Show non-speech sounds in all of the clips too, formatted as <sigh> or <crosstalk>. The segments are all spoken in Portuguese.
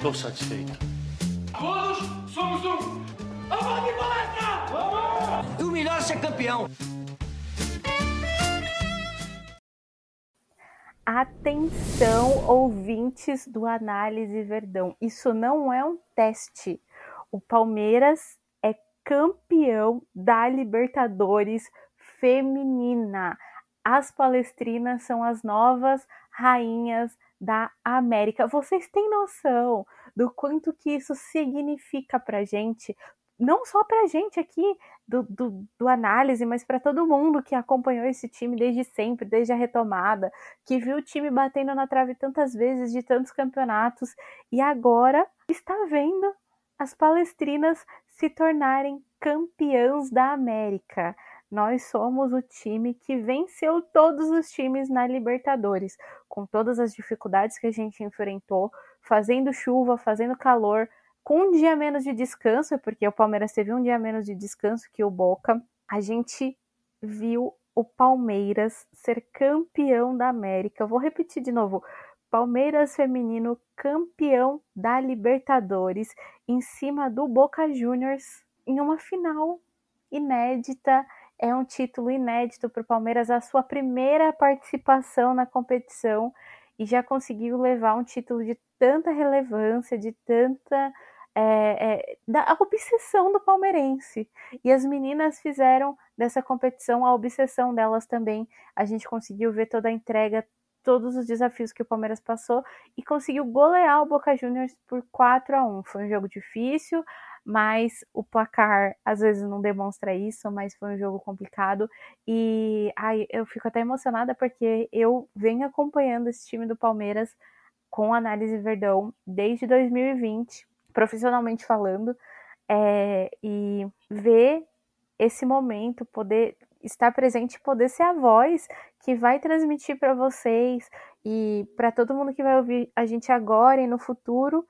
Tô satisfeito. Todos somos um. Vamos de palestra! Vamos! E o melhor é ser campeão. Atenção, ouvintes do Análise Verdão. Isso não é um teste. O Palmeiras é campeão da Libertadores feminina. As palestrinas são as novas rainhas da América. Vocês têm noção do quanto que isso significa pra gente? Não só pra gente aqui do, do, do análise, mas para todo mundo que acompanhou esse time desde sempre, desde a retomada, que viu o time batendo na trave tantas vezes de tantos campeonatos e agora está vendo as palestrinas se tornarem campeãs da América. Nós somos o time que venceu todos os times na Libertadores, com todas as dificuldades que a gente enfrentou, fazendo chuva, fazendo calor, com um dia menos de descanso, porque o Palmeiras teve um dia menos de descanso que o Boca. A gente viu o Palmeiras ser campeão da América. Vou repetir de novo. Palmeiras feminino campeão da Libertadores em cima do Boca Juniors em uma final inédita é um título inédito para o Palmeiras, a sua primeira participação na competição e já conseguiu levar um título de tanta relevância, de tanta é, é, da obsessão do palmeirense. E as meninas fizeram dessa competição a obsessão delas também. A gente conseguiu ver toda a entrega, todos os desafios que o Palmeiras passou e conseguiu golear o Boca Juniors por 4 a 1. Foi um jogo difícil mas o placar às vezes não demonstra isso, mas foi um jogo complicado. E ai, eu fico até emocionada porque eu venho acompanhando esse time do Palmeiras com análise Verdão desde 2020, profissionalmente falando, é, e ver esse momento, poder estar presente, poder ser a voz que vai transmitir para vocês e para todo mundo que vai ouvir a gente agora e no futuro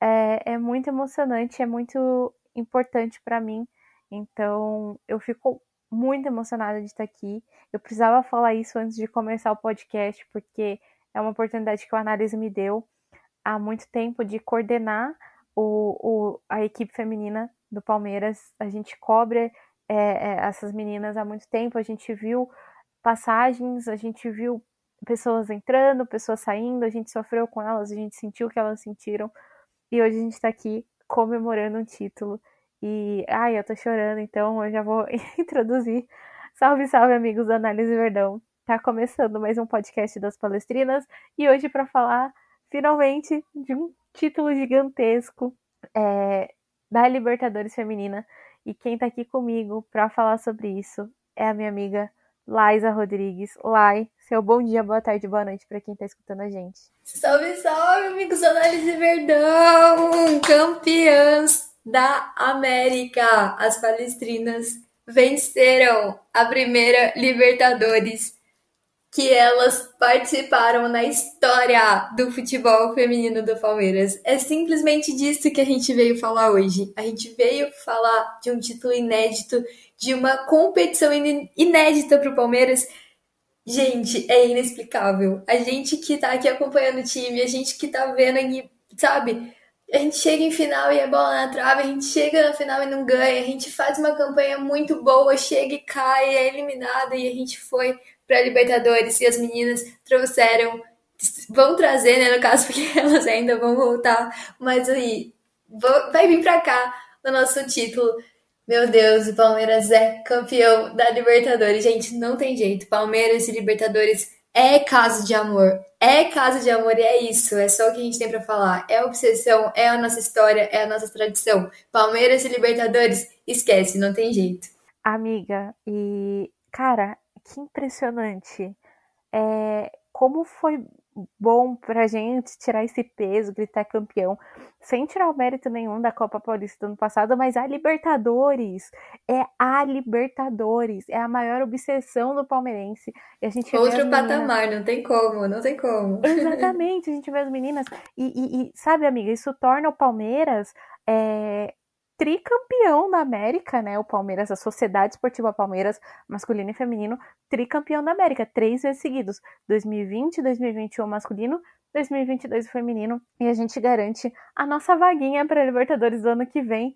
é, é muito emocionante, é muito importante para mim. Então, eu fico muito emocionada de estar aqui. Eu precisava falar isso antes de começar o podcast, porque é uma oportunidade que o Análise me deu há muito tempo de coordenar o, o a equipe feminina do Palmeiras. A gente cobre é, é, essas meninas há muito tempo, a gente viu passagens, a gente viu pessoas entrando, pessoas saindo, a gente sofreu com elas, a gente sentiu o que elas sentiram. E hoje a gente está aqui comemorando um título. E, ai, eu tô chorando, então eu já vou <laughs> introduzir. Salve, salve, amigos do Análise Verdão. Tá começando mais um podcast das Palestrinas e hoje para falar finalmente de um título gigantesco é, da Libertadores Feminina. E quem tá aqui comigo para falar sobre isso é a minha amiga Laisa Rodrigues. Lai, seu bom dia, boa tarde, boa noite para quem está escutando a gente. Salve, salve, amigos Análise Verdão! Campeãs da América! As palestrinas venceram a primeira Libertadores que elas participaram na história do futebol feminino do Palmeiras. É simplesmente disso que a gente veio falar hoje. A gente veio falar de um título inédito, de uma competição inédita para o Palmeiras. Gente, é inexplicável. A gente que tá aqui acompanhando o time, a gente que tá vendo aí, sabe? A gente chega em final e é bola na trave, a gente chega na final e não ganha, a gente faz uma campanha muito boa, chega e cai, é eliminada e a gente foi para Libertadores e as meninas trouxeram, vão trazer, né, no caso, <laughs> porque elas ainda vão voltar, mas aí vai vir para cá no nosso título. Meu Deus, o Palmeiras é campeão da Libertadores. Gente, não tem jeito. Palmeiras e Libertadores é caso de amor. É caso de amor e é isso. É só o que a gente tem para falar. É obsessão, é a nossa história, é a nossa tradição. Palmeiras e Libertadores, esquece, não tem jeito. Amiga, e cara, que impressionante. É, como foi bom pra gente tirar esse peso, gritar campeão, sem tirar o mérito nenhum da Copa Paulista do ano passado, mas a Libertadores é a Libertadores, é a maior obsessão do palmeirense. E a gente Outro patamar, meninas... não tem como, não tem como. <laughs> <laughs> Exatamente, a gente vê as meninas e, e, e sabe, amiga, isso torna o Palmeiras é, tricampeão da América, né? O Palmeiras, a Sociedade Esportiva Palmeiras, masculino e feminino, tricampeão da América, três vezes seguidos: 2020, 2021 masculino, 2022 feminino. E a gente garante a nossa vaguinha para Libertadores do ano que vem.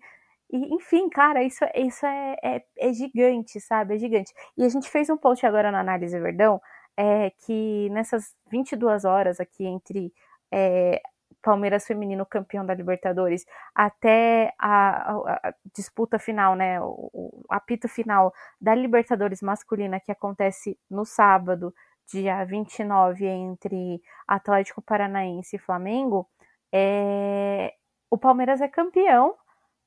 E, enfim, cara, isso, isso é, é, é, gigante, sabe? É gigante. E a gente fez um post agora no Análise Verdão, é, que nessas 22 horas aqui entre é, Palmeiras feminino campeão da Libertadores até a, a, a disputa final, né, o, o, apito final da Libertadores masculina que acontece no sábado, dia 29, entre Atlético Paranaense e Flamengo, é, o Palmeiras é campeão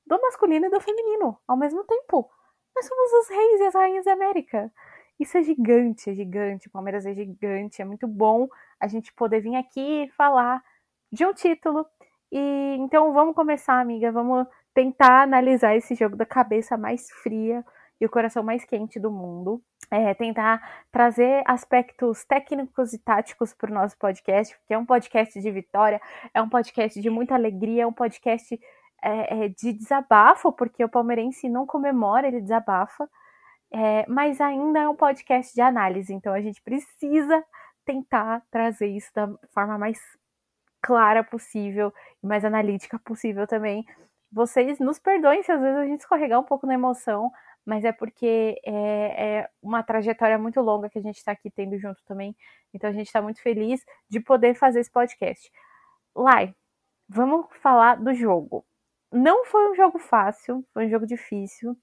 do masculino e do feminino ao mesmo tempo. Nós somos os reis e as rainhas da América. Isso é gigante, é gigante. O Palmeiras é gigante. É muito bom a gente poder vir aqui e falar de um título. E então vamos começar, amiga. Vamos tentar analisar esse jogo da cabeça mais fria e o coração mais quente do mundo. É, tentar trazer aspectos técnicos e táticos para o nosso podcast, porque é um podcast de vitória, é um podcast de muita alegria, é um podcast é, é, de desabafo, porque o palmeirense não comemora, ele desabafa, é, mas ainda é um podcast de análise, então a gente precisa tentar trazer isso da forma mais clara possível e mais analítica possível também. Vocês nos perdoem se às vezes a gente escorregar um pouco na emoção, mas é porque é, é uma trajetória muito longa que a gente está aqui tendo junto também. Então a gente está muito feliz de poder fazer esse podcast. Lai, vamos falar do jogo. Não foi um jogo fácil, foi um jogo difícil.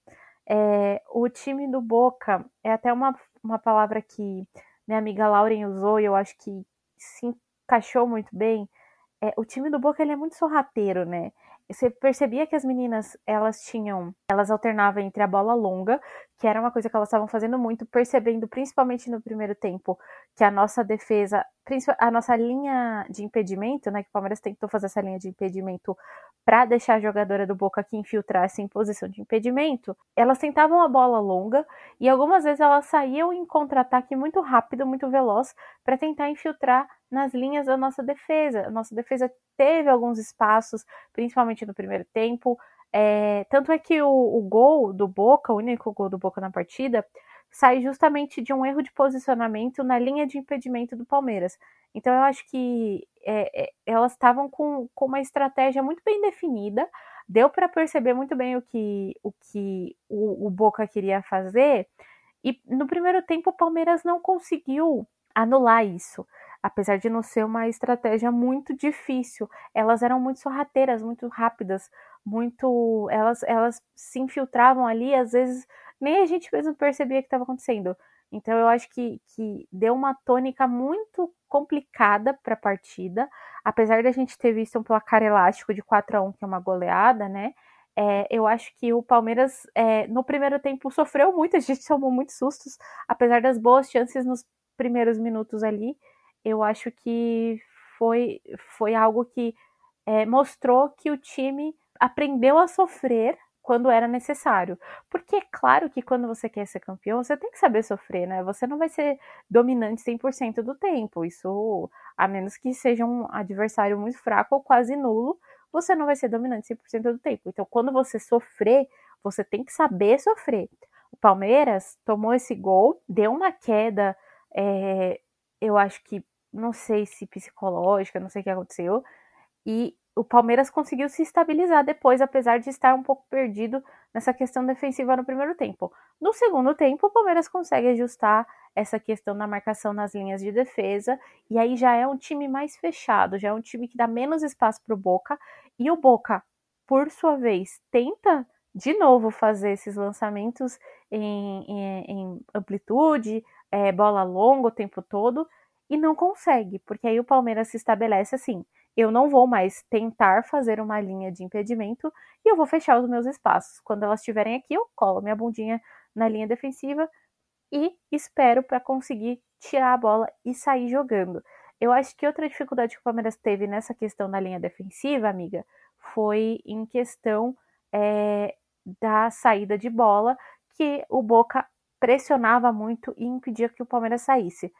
É, o time do Boca é até uma, uma palavra que minha amiga Lauren usou e eu acho que se encaixou muito bem é, o time do Boca ele é muito sorrateiro, né? Você percebia que as meninas, elas tinham, elas alternavam entre a bola longa, que era uma coisa que elas estavam fazendo muito, percebendo principalmente no primeiro tempo que a nossa defesa, a nossa linha de impedimento, né, que o Palmeiras tentou fazer essa linha de impedimento para deixar a jogadora do Boca que infiltrasse em posição de impedimento, elas tentavam a bola longa e algumas vezes elas saíam em contra-ataque muito rápido, muito veloz, para tentar infiltrar nas linhas da nossa defesa. A nossa defesa teve alguns espaços, principalmente no primeiro tempo. É, tanto é que o, o, gol do Boca, o único gol do Boca na partida, sai justamente de um erro de posicionamento na linha de impedimento do Palmeiras. Então eu acho que é, é, elas estavam com, com uma estratégia muito bem definida, deu para perceber muito bem o que o, que o, o Boca queria fazer, e no primeiro tempo o Palmeiras não conseguiu anular isso apesar de não ser uma estratégia muito difícil. Elas eram muito sorrateiras, muito rápidas, muito. Elas, elas se infiltravam ali, às vezes nem a gente mesmo percebia que estava acontecendo. Então eu acho que, que deu uma tônica muito complicada para a partida, apesar da gente ter visto um placar elástico de 4 a 1 que é uma goleada, né? É, eu acho que o Palmeiras é, no primeiro tempo sofreu muito, a gente <laughs> tomou muitos sustos, apesar das boas chances nos primeiros minutos ali eu acho que foi, foi algo que é, mostrou que o time aprendeu a sofrer quando era necessário. Porque é claro que quando você quer ser campeão, você tem que saber sofrer, né? Você não vai ser dominante 100% do tempo. Isso, a menos que seja um adversário muito fraco ou quase nulo, você não vai ser dominante 100% do tempo. Então, quando você sofrer, você tem que saber sofrer. O Palmeiras tomou esse gol, deu uma queda, é, eu acho que não sei se psicológica, não sei o que aconteceu. E o Palmeiras conseguiu se estabilizar depois, apesar de estar um pouco perdido nessa questão defensiva no primeiro tempo. No segundo tempo, o Palmeiras consegue ajustar essa questão da marcação nas linhas de defesa, e aí já é um time mais fechado, já é um time que dá menos espaço para o Boca, e o Boca, por sua vez, tenta de novo fazer esses lançamentos em, em, em amplitude, é, bola longa o tempo todo, e não consegue, porque aí o Palmeiras se estabelece assim: eu não vou mais tentar fazer uma linha de impedimento e eu vou fechar os meus espaços. Quando elas estiverem aqui, eu colo minha bundinha na linha defensiva e espero para conseguir tirar a bola e sair jogando. Eu acho que outra dificuldade que o Palmeiras teve nessa questão da linha defensiva, amiga, foi em questão é, da saída de bola, que o Boca pressionava muito e impedia que o Palmeiras saísse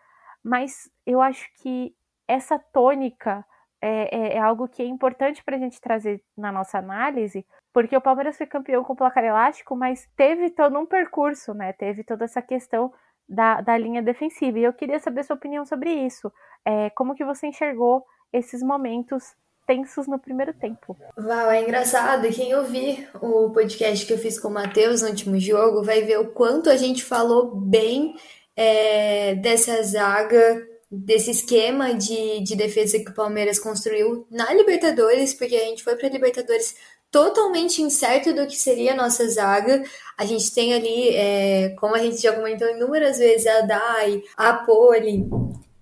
mas eu acho que essa tônica é, é, é algo que é importante para a gente trazer na nossa análise, porque o Palmeiras foi campeão com placar elástico, mas teve todo um percurso, né? Teve toda essa questão da, da linha defensiva. E eu queria saber sua opinião sobre isso. É, como que você enxergou esses momentos tensos no primeiro tempo? Val, é engraçado. Quem ouvir o podcast que eu fiz com o Matheus no último jogo vai ver o quanto a gente falou bem é, dessa zaga, desse esquema de, de defesa que o Palmeiras construiu na Libertadores, porque a gente foi para Libertadores totalmente incerto do que seria a nossa zaga. A gente tem ali, é, como a gente já comentou inúmeras vezes, a Dai, a Poli,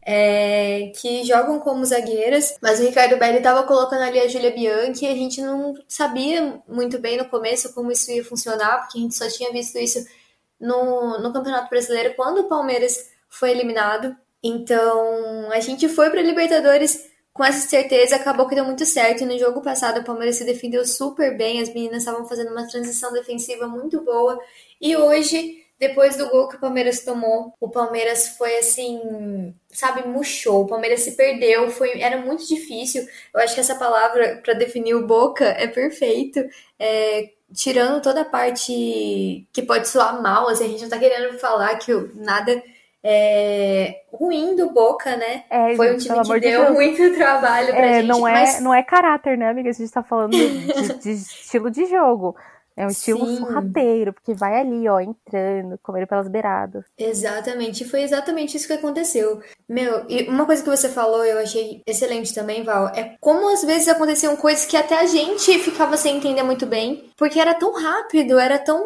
é, que jogam como zagueiras, mas o Ricardo Belli estava colocando ali a Julia Bianchi e a gente não sabia muito bem no começo como isso ia funcionar, porque a gente só tinha visto isso no, no Campeonato Brasileiro quando o Palmeiras foi eliminado. Então a gente foi para Libertadores com essa certeza, acabou que deu muito certo. No jogo passado o Palmeiras se defendeu super bem, as meninas estavam fazendo uma transição defensiva muito boa. E hoje depois do gol que o Palmeiras tomou, o Palmeiras foi assim, sabe, murchou. O Palmeiras se perdeu, foi, era muito difícil. Eu acho que essa palavra para definir o Boca é perfeito. É, tirando toda a parte que pode soar mal, assim, a gente não tá querendo falar que nada é, ruim do Boca, né? É, Foi um time que deu de muito <laughs> trabalho pra é, gente. Não é, mas... não é caráter, né, amiga? A gente tá falando de, de estilo de jogo. É um estilo Sim. sorrateiro, porque vai ali, ó, entrando, comendo pelas beiradas. Exatamente, e foi exatamente isso que aconteceu. Meu, e uma coisa que você falou, eu achei excelente também, Val, é como às vezes aconteciam coisas que até a gente ficava sem entender muito bem, porque era tão rápido, era tão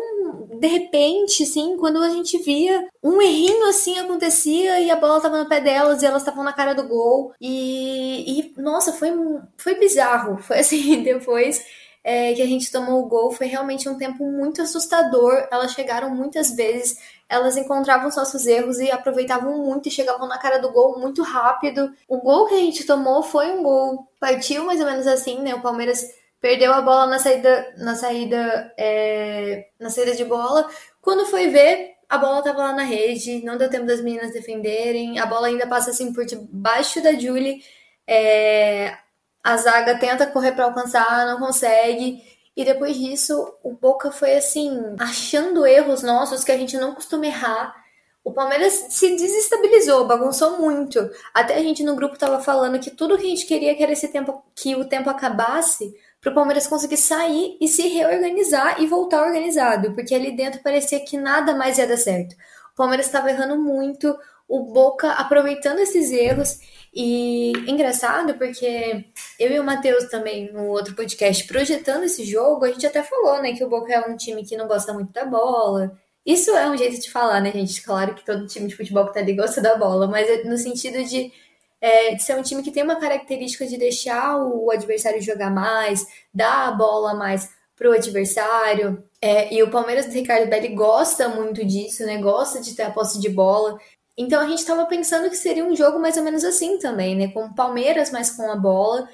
de repente, assim, quando a gente via um errinho assim acontecia e a bola tava no pé delas e elas estavam na cara do gol. E, e nossa, foi, foi bizarro. Foi <laughs> assim, depois é, que a gente tomou o gol foi realmente um tempo muito assustador. Elas chegaram muitas vezes, elas encontravam os nossos erros e aproveitavam muito e chegavam na cara do gol muito rápido. O gol que a gente tomou foi um gol, partiu mais ou menos assim, né? O Palmeiras perdeu a bola na saída, na saída, é, na saída de bola. Quando foi ver, a bola tava lá na rede, não deu tempo das meninas defenderem, a bola ainda passa assim por debaixo da Julie. É, a zaga tenta correr para alcançar, não consegue. E depois disso, o Boca foi assim, achando erros nossos que a gente não costuma errar. O Palmeiras se desestabilizou, bagunçou muito. Até a gente no grupo tava falando que tudo que a gente queria que era esse tempo que o tempo acabasse para o Palmeiras conseguir sair e se reorganizar e voltar organizado, porque ali dentro parecia que nada mais ia dar certo. O Palmeiras estava errando muito, o Boca aproveitando esses erros e engraçado porque eu e o Matheus também, no outro podcast, projetando esse jogo, a gente até falou, né, que o Boca é um time que não gosta muito da bola. Isso é um jeito de falar, né, gente? Claro que todo time de futebol que tá ali gosta da bola, mas é no sentido de, é, de ser um time que tem uma característica de deixar o adversário jogar mais, dar a bola mais pro adversário. É, e o Palmeiras do Ricardo Belli gosta muito disso, né? Gosta de ter a posse de bola. Então a gente estava pensando que seria um jogo mais ou menos assim também, né? Com o Palmeiras mais com a bola.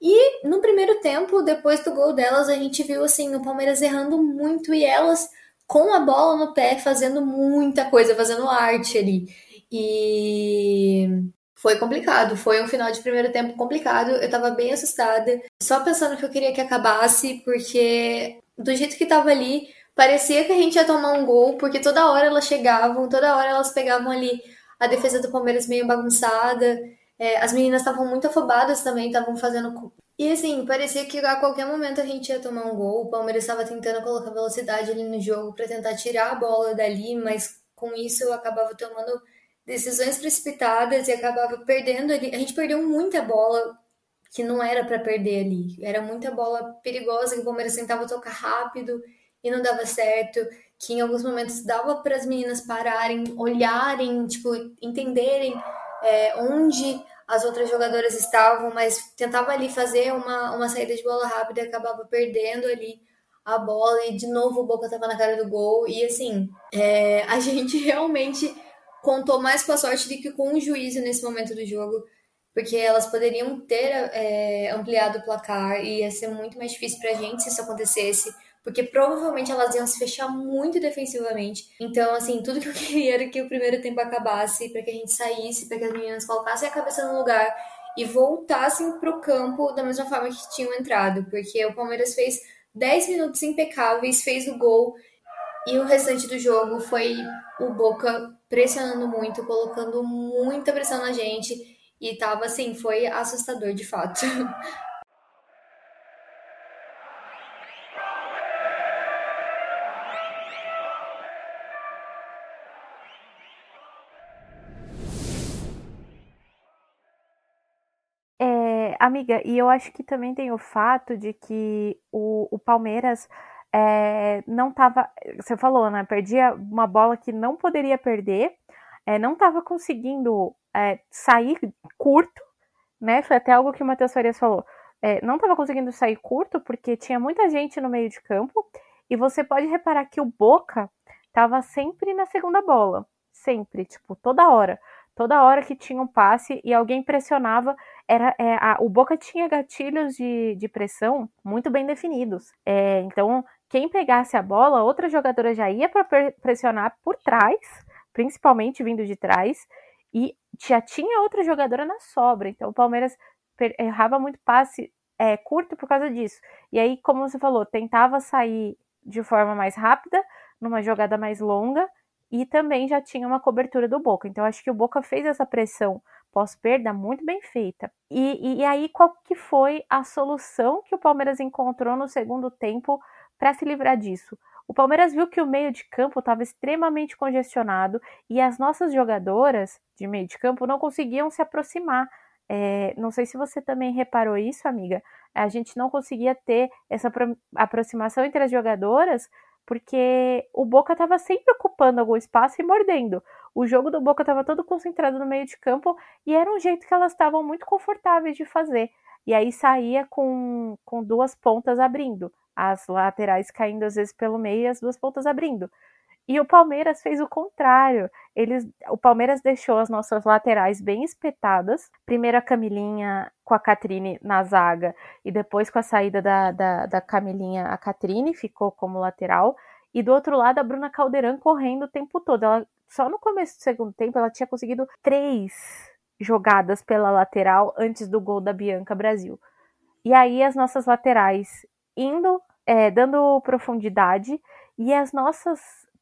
E no primeiro tempo, depois do gol delas, a gente viu assim o Palmeiras errando muito e elas com a bola no pé fazendo muita coisa, fazendo arte ali. E foi complicado, foi um final de primeiro tempo complicado. Eu tava bem assustada, só pensando que eu queria que acabasse, porque do jeito que tava ali, parecia que a gente ia tomar um gol, porque toda hora elas chegavam, toda hora elas pegavam ali a defesa do Palmeiras meio bagunçada. É, as meninas estavam muito afobadas também, estavam fazendo. E assim, parecia que a qualquer momento a gente ia tomar um gol. O Palmeiras estava tentando colocar velocidade ali no jogo para tentar tirar a bola dali, mas com isso eu acabava tomando decisões precipitadas e acabava perdendo ali. A gente perdeu muita bola que não era para perder ali. Era muita bola perigosa que o Palmeiras tentava tocar rápido e não dava certo, que em alguns momentos dava para as meninas pararem, olharem, tipo, entenderem é, onde as outras jogadoras estavam, mas tentava ali fazer uma, uma saída de bola rápida e acabava perdendo ali a bola e de novo o Boca estava na cara do gol e assim, é, a <laughs> gente realmente contou mais com a sorte do que com o juízo nesse momento do jogo, porque elas poderiam ter é, ampliado o placar e ia ser muito mais difícil para a gente se isso acontecesse porque provavelmente elas iam se fechar muito defensivamente. Então, assim, tudo que eu <laughs> queria era que o primeiro tempo acabasse, para que a gente saísse, para que as meninas colocassem a cabeça no lugar e voltassem para o campo da mesma forma que tinham entrado, porque o Palmeiras fez 10 minutos impecáveis, fez o gol e o restante do jogo foi o Boca pressionando muito, colocando muita pressão na gente e tava assim, foi assustador de fato. <laughs> Amiga, e eu acho que também tem o fato de que o, o Palmeiras é, não estava. Você falou, né? Perdia uma bola que não poderia perder, é, não estava conseguindo é, sair curto, né? Foi até algo que o Matheus Farias falou. É, não estava conseguindo sair curto porque tinha muita gente no meio de campo. E você pode reparar que o Boca estava sempre na segunda bola. Sempre, tipo, toda hora. Toda hora que tinha um passe e alguém pressionava, era é, a, o Boca tinha gatilhos de, de pressão muito bem definidos. É, então, quem pegasse a bola, outra jogadora já ia para pressionar por trás, principalmente vindo de trás, e já tinha outra jogadora na sobra. Então, o Palmeiras errava muito passe é, curto por causa disso. E aí, como você falou, tentava sair de forma mais rápida, numa jogada mais longa, e também já tinha uma cobertura do Boca. Então acho que o Boca fez essa pressão pós-perda muito bem feita. E, e, aí qual que foi a solução que o Palmeiras encontrou no segundo tempo para se livrar disso? O Palmeiras viu que o meio de campo estava extremamente congestionado e as nossas jogadoras de meio de campo não conseguiam se aproximar. É, não sei se você também reparou isso, amiga. A gente não conseguia ter essa aproximação entre as jogadoras porque o Boca estava sempre ocupando algum espaço e mordendo. O jogo do Boca estava todo concentrado no meio de campo e era um jeito que elas estavam muito confortáveis de fazer. E aí saía com, com duas pontas abrindo, as laterais caindo às vezes pelo meio e as duas pontas abrindo. E o Palmeiras fez o contrário. Eles, o Palmeiras deixou as nossas laterais bem espetadas. Primeiro a Camilinha com a Catrine na zaga e depois com a saída da, da, da Camilinha, a Catrine ficou como lateral. E do outro lado a Bruna Caldeirão correndo o tempo todo. Ela, só no começo do segundo tempo ela tinha conseguido três jogadas pela lateral antes do gol da Bianca Brasil. E aí as nossas laterais indo, é, dando profundidade e as nossas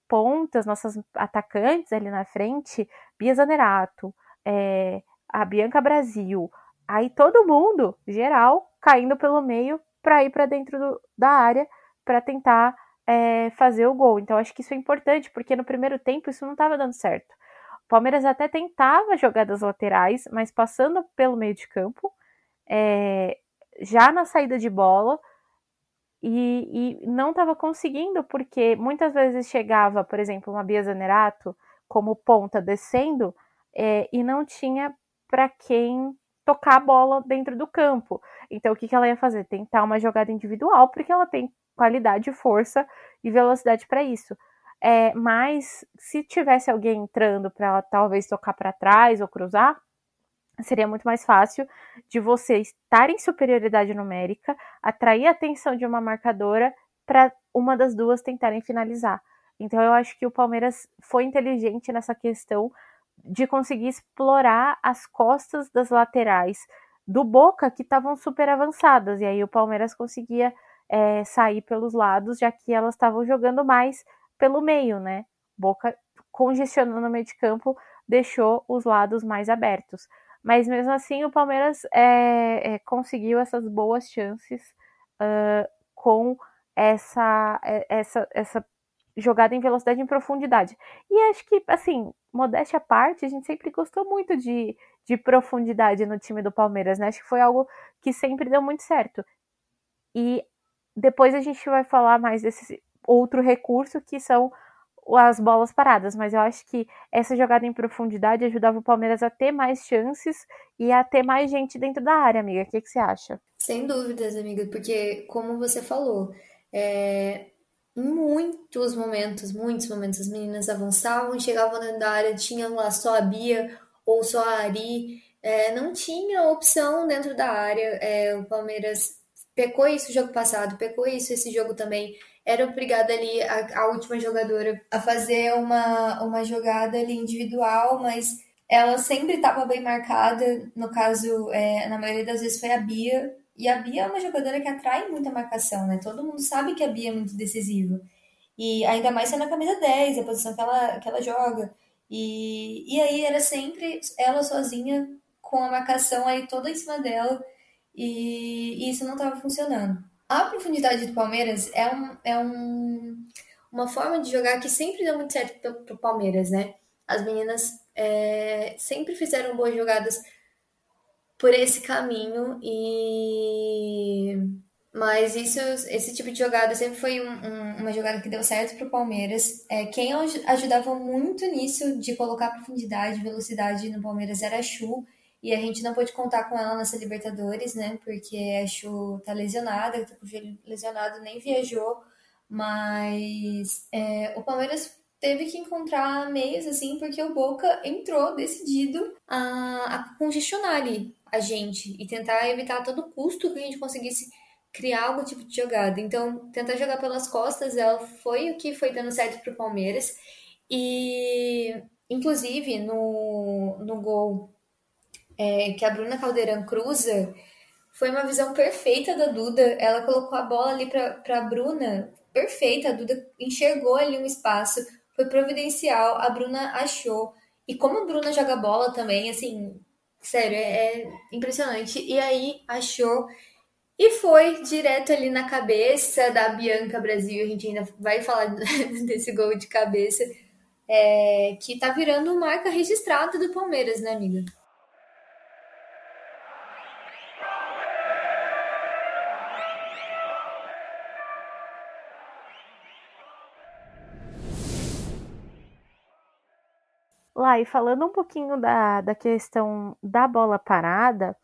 pontas, nossas atacantes ali na frente, Bia Zanerato, é, a Bianca Brasil, aí todo mundo, geral, caindo pelo meio para ir para dentro do, da área para tentar é, fazer o gol. Então acho que isso é importante, porque no primeiro tempo isso não estava dando certo. O Palmeiras até tentava jogadas laterais, mas passando pelo meio de campo, é, já na saída de bola, e, e não estava conseguindo, porque muitas vezes chegava, por exemplo, uma Bia Zanerato como ponta descendo é, e não tinha para quem tocar a bola dentro do campo. Então, o que, que ela ia fazer? Tentar uma jogada individual, porque ela tem qualidade, força e velocidade para isso. É, mas se tivesse alguém entrando para ela talvez tocar para trás ou cruzar, seria muito mais fácil de você estar em superioridade numérica, atrair a atenção de uma marcadora para uma das duas tentarem finalizar. Então eu acho que o Palmeiras foi inteligente nessa questão de conseguir explorar as costas das laterais do Boca que estavam super avançadas e aí o Palmeiras conseguia é, sair pelos lados já que elas estavam jogando mais pelo meio, né? Boca congestionando no meio de campo deixou os lados mais abertos. Mas mesmo assim, o Palmeiras é, é, conseguiu essas boas chances uh, com essa, é, essa, essa jogada em velocidade e em profundidade. E acho que, assim, modéstia à parte, a gente sempre gostou muito de, de profundidade no time do Palmeiras, né? Acho que foi algo que sempre deu muito certo. E depois a gente vai falar mais desse outro recurso que são as bolas paradas, mas eu acho que essa jogada em profundidade ajudava o Palmeiras a ter mais chances e a ter mais gente dentro da área, amiga. O que, que você acha? Sem dúvidas, amiga, porque, como você falou, é, muitos momentos, muitos momentos, as meninas avançavam, chegavam dentro da área, tinham lá só a Bia ou só a Ari, é, não tinha opção dentro da área. É, o Palmeiras pecou isso no jogo passado, pecou isso esse jogo também era obrigada ali a, a, última jogadora a fazer uma, uma jogada ali individual, mas ela sempre estava bem marcada. No caso, é, na maioria das vezes foi a Bia, E a Bia é uma jogadora que atrai muita marcação, né? Todo mundo sabe que a Bia é muito decisiva. E ainda mais sendo a camisa 10, a posição que ela, que ela joga. E, e aí era sempre ela sozinha com a marcação aí toda em cima dela. E, e isso não estava funcionando. A profundidade do Palmeiras é, um, é um, uma forma de jogar que sempre deu muito certo para o Palmeiras, né? As meninas é, sempre fizeram boas jogadas por esse caminho e mas isso esse tipo de jogada sempre foi um, um, uma jogada que deu certo para o Palmeiras é, quem ajudava muito nisso de colocar profundidade velocidade no Palmeiras era a Chu e a gente não pôde contar com ela nessa Libertadores né porque a Chu tá lesionada tá com o joelho lesionado nem viajou mas é, o Palmeiras teve que encontrar meios assim, porque o Boca entrou decidido a, a congestionar ali a gente e tentar evitar a todo custo que a gente conseguisse criar algum tipo de jogada. Então, tentar jogar pelas costas, ela foi o que foi dando certo para o Palmeiras. E, inclusive, no, no gol é, que a Bruna Caldeirão cruza, foi uma visão perfeita da Duda. Ela colocou a bola ali para a Bruna, perfeita. A Duda enxergou ali um espaço, foi providencial. A Bruna achou. E como a Bruna joga bola também, assim, sério, é, é impressionante. E aí achou e foi direto ali na cabeça da Bianca Brasil. A gente ainda vai falar <laughs> desse gol de cabeça, é, que tá virando marca registrada do Palmeiras, né, amiga? Lá, e falando um pouquinho da, da questão da bola parada,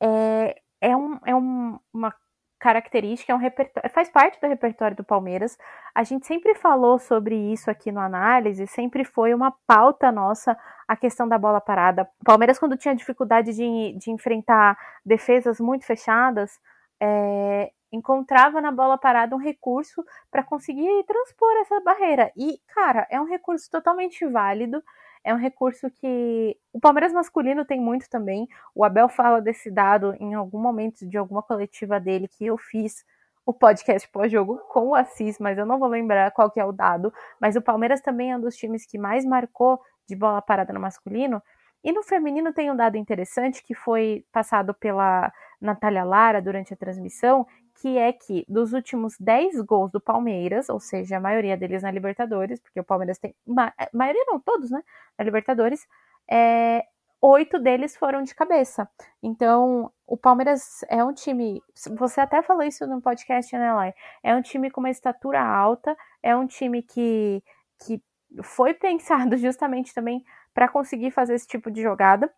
é, é, um, é um, uma característica, é um repertório, faz parte do repertório do Palmeiras. A gente sempre falou sobre isso aqui no análise, sempre foi uma pauta nossa a questão da bola parada. Palmeiras, quando tinha dificuldade de, de enfrentar defesas muito fechadas, é, encontrava na bola parada um recurso para conseguir transpor essa barreira. E, cara, é um recurso totalmente válido é um recurso que o Palmeiras masculino tem muito também. O Abel fala desse dado em algum momento de alguma coletiva dele que eu fiz o podcast pós-jogo com o Assis, mas eu não vou lembrar qual que é o dado. Mas o Palmeiras também é um dos times que mais marcou de bola parada no masculino. E no feminino tem um dado interessante que foi passado pela Natália Lara durante a transmissão, que é que dos últimos 10 gols do Palmeiras, ou seja, a maioria deles na Libertadores, porque o Palmeiras tem. Ma é, maioria não, todos, né? Na Libertadores, é, oito deles foram de cabeça. Então, o Palmeiras é um time. Você até falou isso no podcast, né, Lai? É um time com uma estatura alta, é um time que, que foi pensado <laughs> justamente também para conseguir fazer esse tipo de jogada.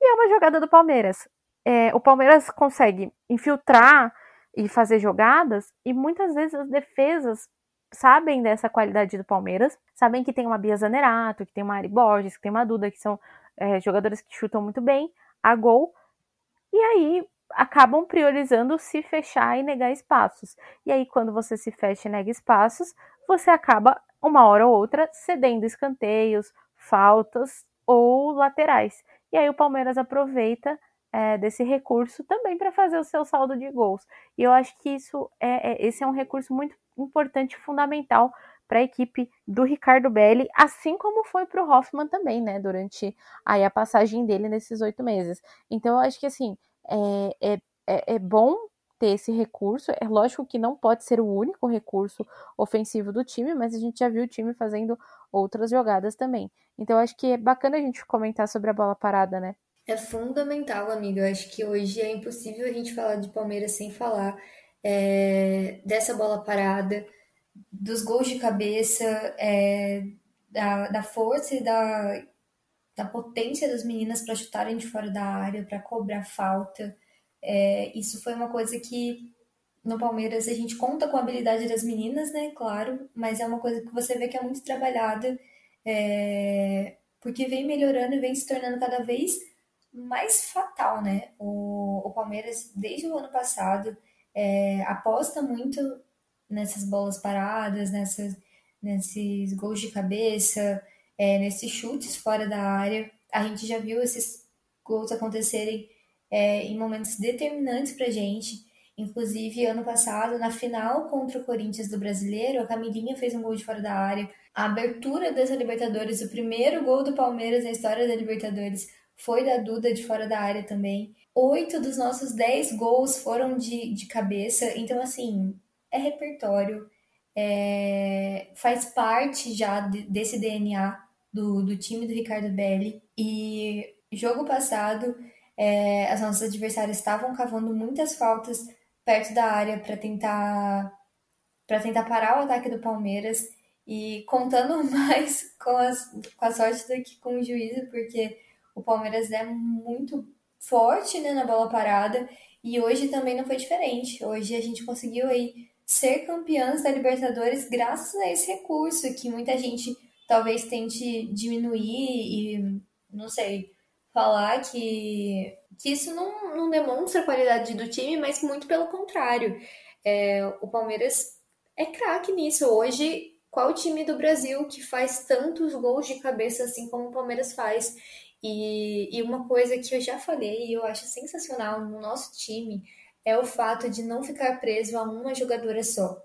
E é uma jogada do Palmeiras. É, o Palmeiras consegue infiltrar e fazer jogadas, e muitas vezes as defesas sabem dessa qualidade do Palmeiras, sabem que tem uma Bia Zanerato, que tem uma Ari Borges, que tem uma Duda, que são é, jogadores que chutam muito bem a gol, e aí acabam priorizando se fechar e negar espaços. E aí, quando você se fecha e nega espaços, você acaba, uma hora ou outra, cedendo escanteios, faltas ou laterais. E aí o Palmeiras aproveita é, desse recurso também para fazer o seu saldo de gols. E eu acho que isso é, é esse é um recurso muito importante, fundamental para a equipe do Ricardo Belli, assim como foi para o Hoffman também, né, durante aí a passagem dele nesses oito meses. Então eu acho que assim é, é, é, é bom ter esse recurso. É lógico que não pode ser o único recurso ofensivo do time, mas a gente já viu o time fazendo outras jogadas também. Então acho que é bacana a gente comentar sobre a bola parada, né? É fundamental, amiga. Eu acho que hoje é impossível a gente falar de Palmeiras sem falar é, dessa bola parada, dos gols de cabeça, é, da, da força e da, da potência das meninas para chutarem de fora da área, para cobrar falta. É, isso foi uma coisa que no Palmeiras a gente conta com a habilidade das meninas, né? Claro, mas é uma coisa que você vê que é muito trabalhada, é, porque vem melhorando e vem se tornando cada vez mais fatal, né? O, o Palmeiras, desde o ano passado, é, aposta muito nessas bolas paradas, nessas, nesses gols de cabeça, é, nesses chutes fora da área. A gente já viu esses gols acontecerem é, em momentos determinantes pra gente. Inclusive, ano passado, na final contra o Corinthians do Brasileiro, a Camilinha fez um gol de fora da área. A abertura dessa Libertadores, o primeiro gol do Palmeiras na história da Libertadores, foi da Duda de fora da área também. Oito dos nossos dez gols foram de, de cabeça. Então, assim, é repertório, é, faz parte já de, desse DNA do, do time do Ricardo Belli. E jogo passado, é, as nossas adversárias estavam cavando muitas faltas perto da área para tentar para tentar parar o ataque do Palmeiras e contando <laughs> mais com, as, com a sorte do que com o juízo, porque o Palmeiras é muito forte né, na bola parada e hoje também não foi diferente. Hoje a gente conseguiu aí ser campeãs da Libertadores graças a esse recurso que muita gente talvez tente diminuir e não sei falar que, que isso não, não demonstra a qualidade do time, mas muito pelo contrário. É, o Palmeiras é craque nisso. Hoje, qual time do Brasil que faz tantos gols de cabeça assim como o Palmeiras faz? E, e uma coisa que eu já falei e eu acho sensacional no nosso time é o fato de não ficar preso a uma jogadora só.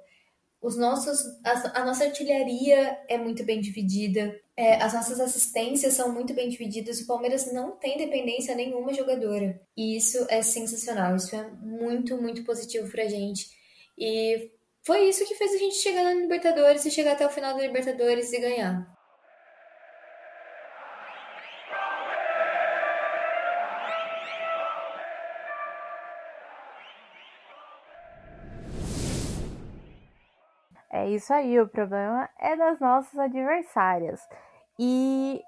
Os nossos, a, a nossa artilharia é muito bem dividida, é, as nossas assistências são muito bem divididas. O Palmeiras não tem dependência nenhuma jogadora. E isso é sensacional. Isso é muito, muito positivo pra gente. E foi isso que fez a gente chegar na Libertadores e chegar até o final da Libertadores e ganhar. Isso aí, o problema é das nossas adversárias. E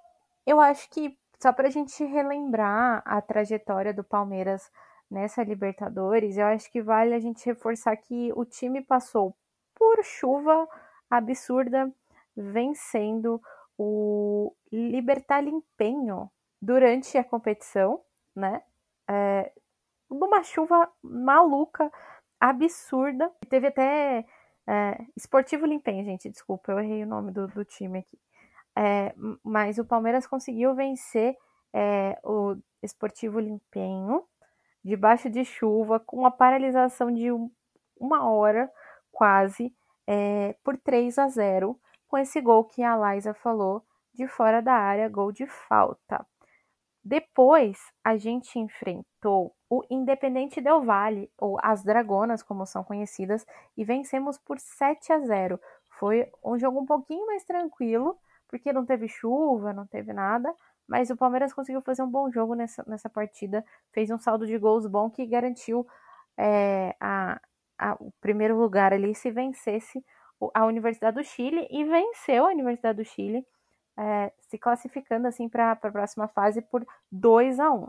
eu acho que, só para a gente relembrar a trajetória do Palmeiras nessa Libertadores, eu acho que vale a gente reforçar que o time passou por chuva absurda, vencendo o Libertar Empenho durante a competição, né? É, numa chuva maluca, absurda. Teve até é, Esportivo Limpem, gente, desculpa, eu errei o nome do, do time aqui. É, mas o Palmeiras conseguiu vencer é, o Esportivo Limpenho debaixo de chuva, com uma paralisação de um, uma hora quase, é, por 3 a 0, com esse gol que a Liza falou de fora da área, gol de falta. Depois a gente enfrentou o Independente Del Valle, ou as Dragonas, como são conhecidas, e vencemos por 7 a 0. Foi um jogo um pouquinho mais tranquilo, porque não teve chuva, não teve nada, mas o Palmeiras conseguiu fazer um bom jogo nessa, nessa partida, fez um saldo de gols bom que garantiu é, a, a, o primeiro lugar ali se vencesse a Universidade do Chile e venceu a Universidade do Chile é, se classificando assim para a próxima fase por 2 a 1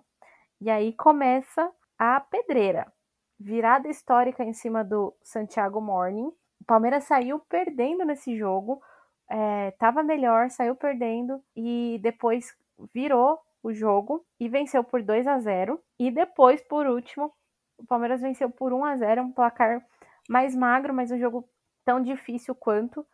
E aí começa a pedreira. Virada histórica em cima do Santiago Morning. O Palmeiras saiu perdendo nesse jogo, estava é, melhor, saiu perdendo e depois virou o jogo e venceu por 2 a 0 E depois, por último, o Palmeiras venceu por 1 a 0 um placar mais magro, mas um jogo tão difícil quanto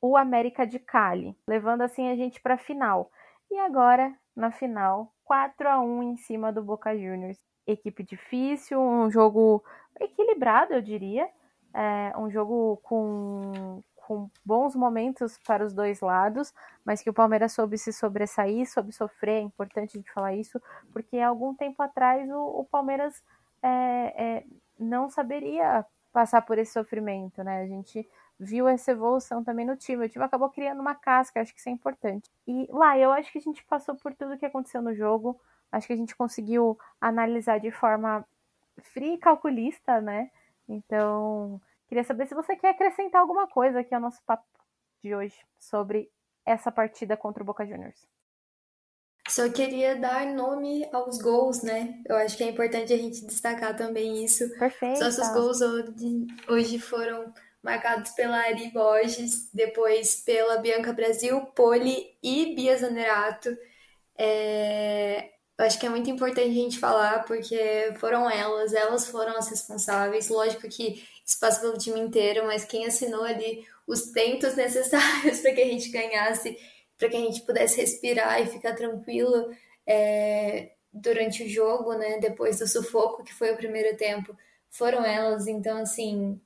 o América de Cali, levando assim a gente para a final. E agora, na final, 4 a 1 em cima do Boca Juniors. Equipe difícil, um jogo equilibrado, eu diria. É, um jogo com, com bons momentos para os dois lados, mas que o Palmeiras soube se sobressair, soube sofrer. É importante gente falar isso, porque algum tempo atrás o, o Palmeiras é, é, não saberia passar por esse sofrimento, né? A gente viu essa evolução também no time. O time acabou criando uma casca, acho que isso é importante. E lá, eu acho que a gente passou por tudo que aconteceu no jogo. Acho que a gente conseguiu analisar de forma fria e calculista, né? Então, queria saber se você quer acrescentar alguma coisa aqui ao nosso papo de hoje sobre essa partida contra o Boca Juniors. Só queria dar nome aos gols, né? Eu acho que é importante a gente destacar também isso. Perfeito. Os nossos gols hoje foram marcados pela Ari Borges, depois pela Bianca Brasil, Poli e Bia Zanerato. É, acho que é muito importante a gente falar, porque foram elas, elas foram as responsáveis. Lógico que passa pelo time inteiro, mas quem assinou ali os tentos <laughs> necessários para que a gente ganhasse, para que a gente pudesse respirar e ficar tranquilo é, durante o jogo, né? Depois do sufoco que foi o primeiro tempo, foram elas. Então, assim,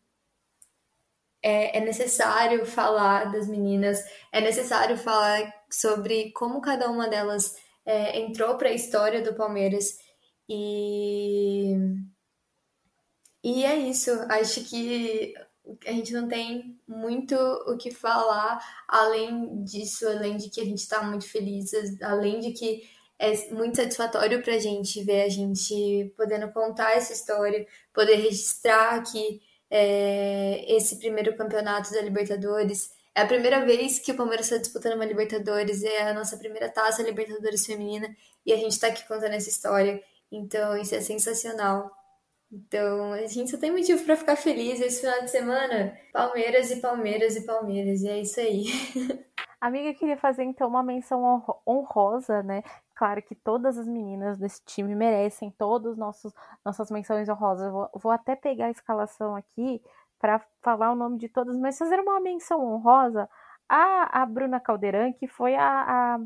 é, é, necessário falar das meninas, é necessário falar sobre como cada uma delas é, entrou para a história do Palmeiras. E, e é isso. Acho que a gente não tem muito o que falar além disso, além de que a gente está muito feliz, além de que é muito satisfatório para a gente ver a gente podendo contar essa história, poder registrar aqui é, esse primeiro campeonato da Libertadores. É a primeira vez que o Palmeiras está disputando uma Libertadores, é a nossa primeira taça Libertadores feminina e a gente está aqui contando essa história. Então, isso é sensacional. Então, a gente só tem motivo para ficar feliz esse final de semana. Palmeiras e Palmeiras e Palmeiras, e é isso aí. <laughs> Amiga, queria fazer então uma menção honrosa, né? Claro que todas as meninas desse time merecem todas nossas menções honrosas. Vou, vou até pegar a escalação aqui para falar o nome de todas, mas fazer uma menção honrosa a, a Bruna Caldeirão, que foi a, a,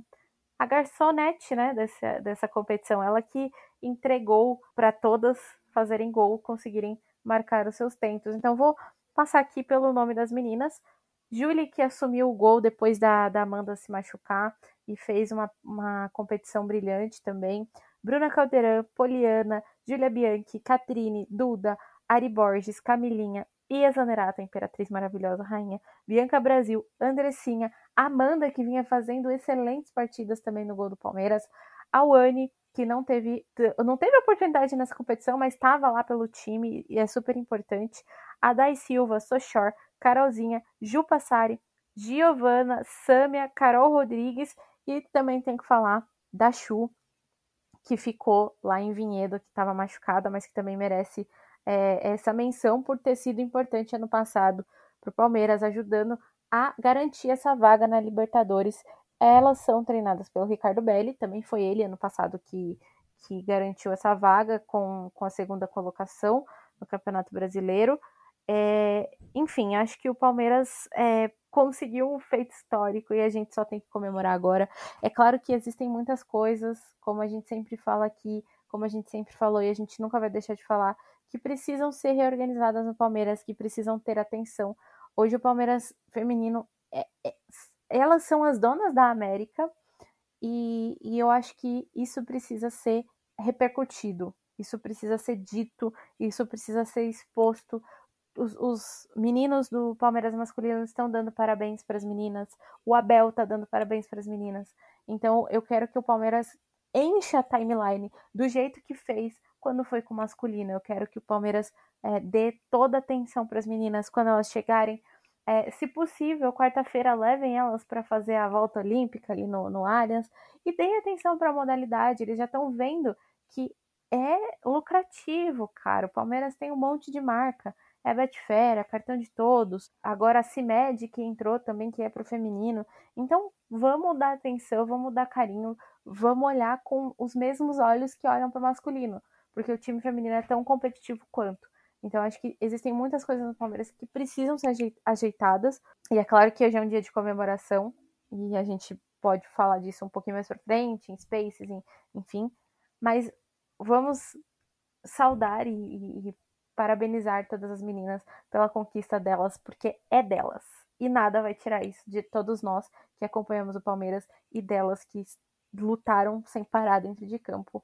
a garçonete né, dessa, dessa competição. Ela que entregou para todas fazerem gol, conseguirem marcar os seus tentos. Então vou passar aqui pelo nome das meninas. Julie, que assumiu o gol depois da, da Amanda se machucar e fez uma, uma competição brilhante também. Bruna Caldeirão, Poliana, Julia Bianchi, Catrine, Duda, Ari Borges, Camilinha, Ia Zanerato, Imperatriz Maravilhosa, Rainha, Bianca Brasil, Andressinha, Amanda, que vinha fazendo excelentes partidas também no gol do Palmeiras, Awane, que não teve, não teve oportunidade nessa competição, mas estava lá pelo time e é super importante. A Dai Silva, Sochor, Carolzinha, Ju Passari, Giovana, Sâmia, Carol Rodrigues e também tem que falar da Chu, que ficou lá em Vinhedo, que estava machucada, mas que também merece é, essa menção por ter sido importante ano passado para o Palmeiras, ajudando a garantir essa vaga na Libertadores elas são treinadas pelo Ricardo Belli, também foi ele ano passado que, que garantiu essa vaga com, com a segunda colocação no Campeonato Brasileiro. É, enfim, acho que o Palmeiras é, conseguiu um feito histórico e a gente só tem que comemorar agora. É claro que existem muitas coisas, como a gente sempre fala aqui, como a gente sempre falou e a gente nunca vai deixar de falar, que precisam ser reorganizadas no Palmeiras, que precisam ter atenção. Hoje o Palmeiras feminino é, é elas são as donas da América e, e eu acho que isso precisa ser repercutido, isso precisa ser dito, isso precisa ser exposto. Os, os, meninos do Palmeiras masculino estão dando parabéns para as meninas, o Abel está dando parabéns para as meninas. Então eu quero que o Palmeiras encha a timeline do jeito que fez quando foi com o masculino. Eu quero que o Palmeiras é, dê toda a atenção para as meninas quando elas chegarem é, se possível, quarta-feira levem elas para fazer a volta olímpica ali no, no Allianz e deem atenção para a modalidade. Eles já estão vendo que é lucrativo, cara. O Palmeiras tem um monte de marca. É Betfera, cartão de todos. Agora a CIMED que entrou também, que é para o feminino. Então vamos dar atenção, vamos dar carinho, vamos olhar com os mesmos olhos que olham para o masculino. Porque o time feminino é tão competitivo quanto. Então, acho que existem muitas coisas no Palmeiras que precisam ser ajeitadas. E é claro que hoje é um dia de comemoração. E a gente pode falar disso um pouquinho mais pra frente, em Spaces, enfim. Mas vamos saudar e, e parabenizar todas as meninas pela conquista delas, porque é delas. E nada vai tirar isso de todos nós que acompanhamos o Palmeiras e delas que lutaram sem parar dentro de campo.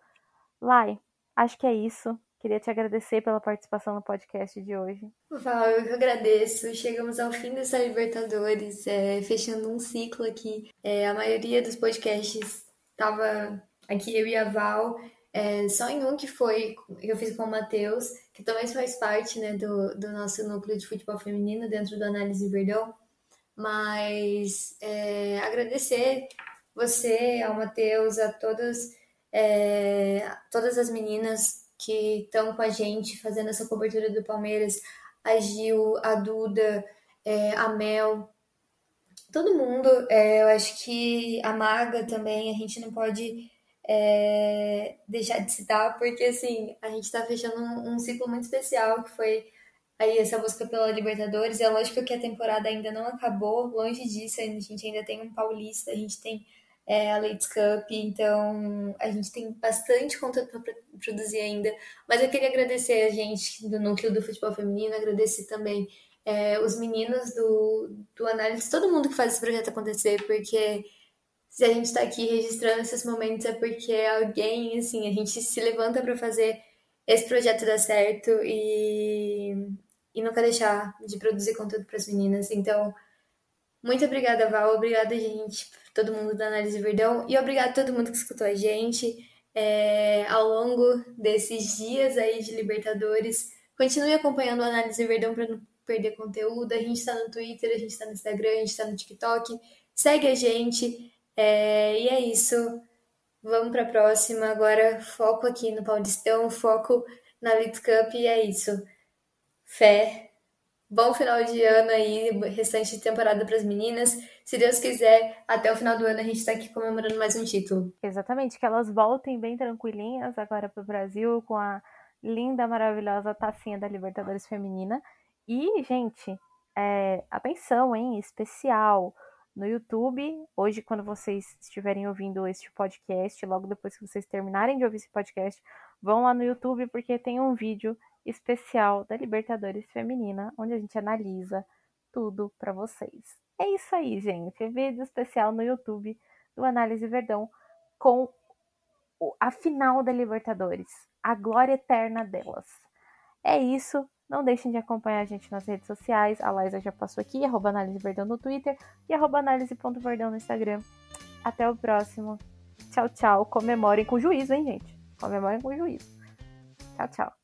Lai, acho que é isso. Queria te agradecer pela participação no podcast de hoje. Val, eu que agradeço. Chegamos ao fim dessa Libertadores, é, fechando um ciclo aqui. É, a maioria dos podcasts estava aqui, eu e a Val. É, só em um que foi, que eu fiz com o Matheus, que também faz parte né, do, do nosso núcleo de futebol feminino dentro do Análise Verdão. Mas é, agradecer você, ao Matheus, a todas, é, todas as meninas que estão com a gente fazendo essa cobertura do Palmeiras, a Gil, a Duda, é, a Mel, todo mundo. É, eu acho que a Maga também, a gente não pode é, deixar de citar, porque assim, a gente está fechando um, um, ciclo muito especial, que foi aí essa busca pela Libertadores. É lógico que a temporada ainda não acabou, longe disso, a gente ainda tem um paulista, a gente tem é, a Ladies Cup, então a gente tem bastante conteúdo para produzir ainda. Mas eu queria agradecer a gente do Núcleo do Futebol Feminino, agradecer também é, os meninos do, do Análise, todo mundo que faz esse projeto acontecer, porque se a gente está aqui registrando esses momentos é porque alguém, assim, a gente se levanta para fazer esse projeto dar certo e, e nunca deixar de produzir conteúdo para as meninas. Então, muito obrigada, Val. Obrigada, gente, todo mundo da Análise Verdão. E obrigada a todo mundo que escutou a gente é, ao longo desses dias aí de Libertadores. Continue acompanhando a Análise Verdão para não perder conteúdo. A gente está no Twitter, a gente está no Instagram, a gente está no TikTok. Segue a gente. É, e é isso. Vamos para a próxima. Agora, foco aqui no Paulistão, foco na Leeds Cup. E é isso. Fé Bom final de ano aí, restante de temporada para as meninas. Se Deus quiser, até o final do ano a gente está aqui comemorando mais um título. Exatamente, que elas voltem bem tranquilinhas agora para o Brasil com a linda, maravilhosa tacinha da Libertadores Feminina. E, gente, é, atenção, hein? Especial no YouTube. Hoje, quando vocês estiverem ouvindo este podcast, logo depois que vocês terminarem de ouvir esse podcast, vão lá no YouTube porque tem um vídeo especial da Libertadores Feminina, onde a gente analisa tudo para vocês. É isso aí, gente. Vídeo especial no YouTube do Análise Verdão com a final da Libertadores, a glória eterna delas. É isso. Não deixem de acompanhar a gente nas redes sociais. A Liza já passou aqui, arroba no Twitter e arroba análise.verdão no Instagram. Até o próximo. Tchau, tchau. Comemorem com juízo, hein, gente? Comemorem com juízo. Tchau, tchau.